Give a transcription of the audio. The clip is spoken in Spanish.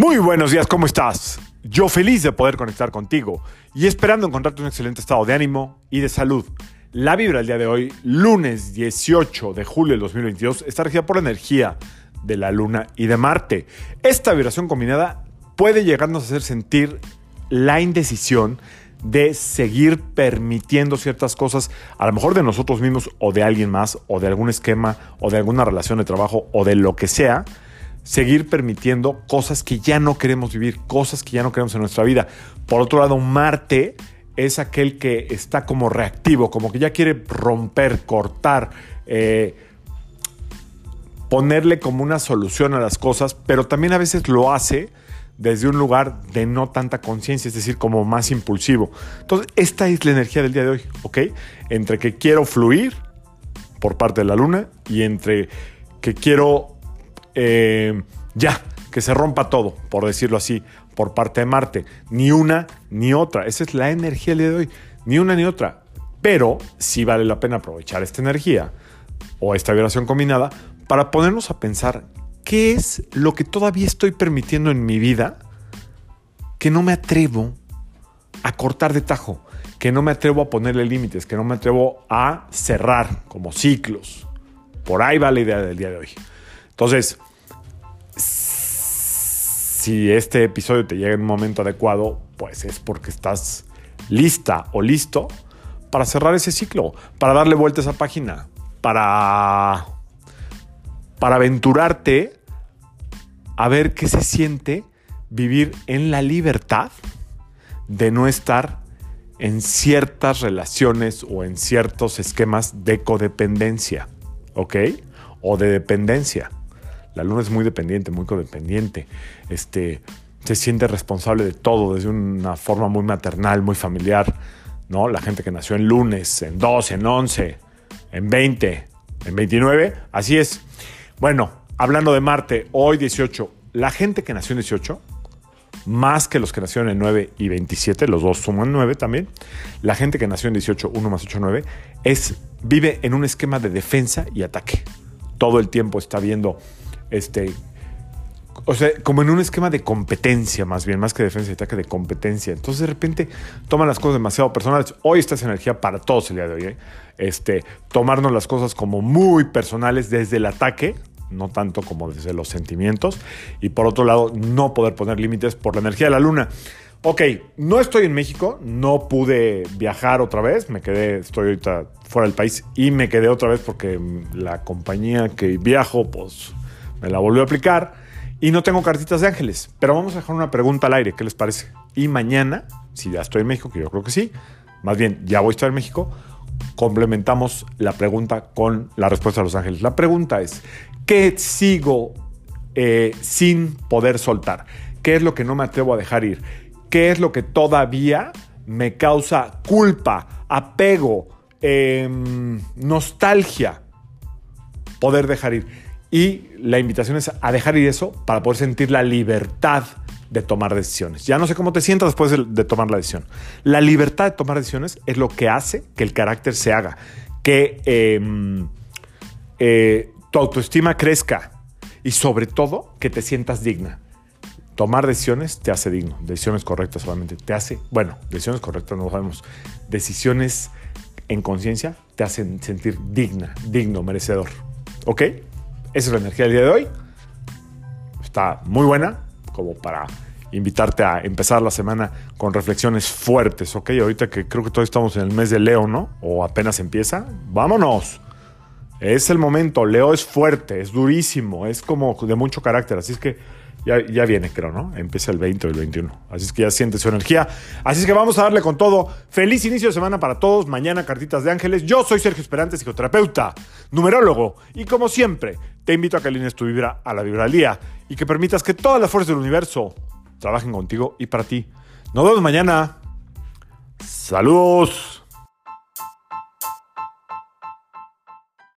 Muy buenos días, ¿cómo estás? Yo feliz de poder conectar contigo y esperando encontrarte un excelente estado de ánimo y de salud. La vibra del día de hoy, lunes 18 de julio del 2022, está regida por la energía de la Luna y de Marte. Esta vibración combinada puede llegarnos a hacer sentir la indecisión de seguir permitiendo ciertas cosas, a lo mejor de nosotros mismos o de alguien más, o de algún esquema, o de alguna relación de trabajo, o de lo que sea, seguir permitiendo cosas que ya no queremos vivir, cosas que ya no queremos en nuestra vida. Por otro lado, Marte es aquel que está como reactivo, como que ya quiere romper, cortar, eh, ponerle como una solución a las cosas, pero también a veces lo hace desde un lugar de no tanta conciencia, es decir, como más impulsivo. Entonces, esta es la energía del día de hoy, ¿ok? Entre que quiero fluir por parte de la luna y entre que quiero eh, ya, que se rompa todo, por decirlo así, por parte de Marte. Ni una ni otra. Esa es la energía del día de hoy. Ni una ni otra. Pero sí vale la pena aprovechar esta energía o esta vibración combinada para ponernos a pensar qué es lo que todavía estoy permitiendo en mi vida que no me atrevo a cortar de tajo, que no me atrevo a ponerle límites, que no me atrevo a cerrar como ciclos. Por ahí va la idea del día de hoy. Entonces, si este episodio te llega en un momento adecuado, pues es porque estás lista o listo para cerrar ese ciclo, para darle vuelta a esa página, para, para aventurarte a ver qué se siente vivir en la libertad de no estar en ciertas relaciones o en ciertos esquemas de codependencia, ¿ok? O de dependencia. La luna es muy dependiente, muy codependiente. Este, se siente responsable de todo desde una forma muy maternal, muy familiar. ¿no? La gente que nació en lunes, en 12, en 11, en 20, en 29, así es. Bueno, hablando de Marte, hoy 18, la gente que nació en 18, más que los que nacieron en 9 y 27, los dos suman 9 también, la gente que nació en 18, 1 más 8, 9, es, vive en un esquema de defensa y ataque. Todo el tiempo está viendo este, o sea, como en un esquema de competencia, más bien, más que defensa y ataque de competencia. Entonces, de repente, toman las cosas demasiado personales. Hoy esta es energía para todos el día de hoy. ¿eh? Este, tomarnos las cosas como muy personales desde el ataque, no tanto como desde los sentimientos. Y por otro lado, no poder poner límites por la energía de la luna. Ok, no estoy en México, no pude viajar otra vez, me quedé, estoy ahorita fuera del país y me quedé otra vez porque la compañía que viajo, pues me la volvió a aplicar y no tengo cartitas de ángeles. Pero vamos a dejar una pregunta al aire, ¿qué les parece? Y mañana, si ya estoy en México, que yo creo que sí, más bien ya voy a estar en México, complementamos la pregunta con la respuesta de los ángeles. La pregunta es, ¿qué sigo eh, sin poder soltar? ¿Qué es lo que no me atrevo a dejar ir? ¿Qué es lo que todavía me causa culpa, apego, em, nostalgia? Poder dejar ir. Y la invitación es a dejar ir eso para poder sentir la libertad de tomar decisiones. Ya no sé cómo te sientas después de, tomar la decisión. La libertad de tomar decisiones es lo que hace que el carácter se haga, que em, eh, tu autoestima crezca y sobre todo que te sientas digna. Tomar decisiones te hace digno, decisiones correctas solamente te hace, bueno, decisiones correctas no lo sabemos, decisiones en conciencia te hacen sentir digna, digno, merecedor. ¿Ok? Esa es la energía del día de hoy. Está muy buena como para invitarte a empezar la semana con reflexiones fuertes, ¿ok? Ahorita que creo que todos estamos en el mes de Leo, ¿no? O apenas empieza. Vámonos. Es el momento. Leo es fuerte, es durísimo, es como de mucho carácter. Así es que ya, viene, creo, ¿no? Empieza el 20 o el 21. Así es que ya siente su energía. Así es que vamos a darle con todo. Feliz inicio de semana para todos. Mañana cartitas de ángeles. Yo soy Sergio Esperante, psicoterapeuta, numerólogo. Y como siempre, te invito a que alines tu vibra a la vibra del día y que permitas que todas las fuerzas del universo trabajen contigo y para ti. Nos vemos mañana. Saludos.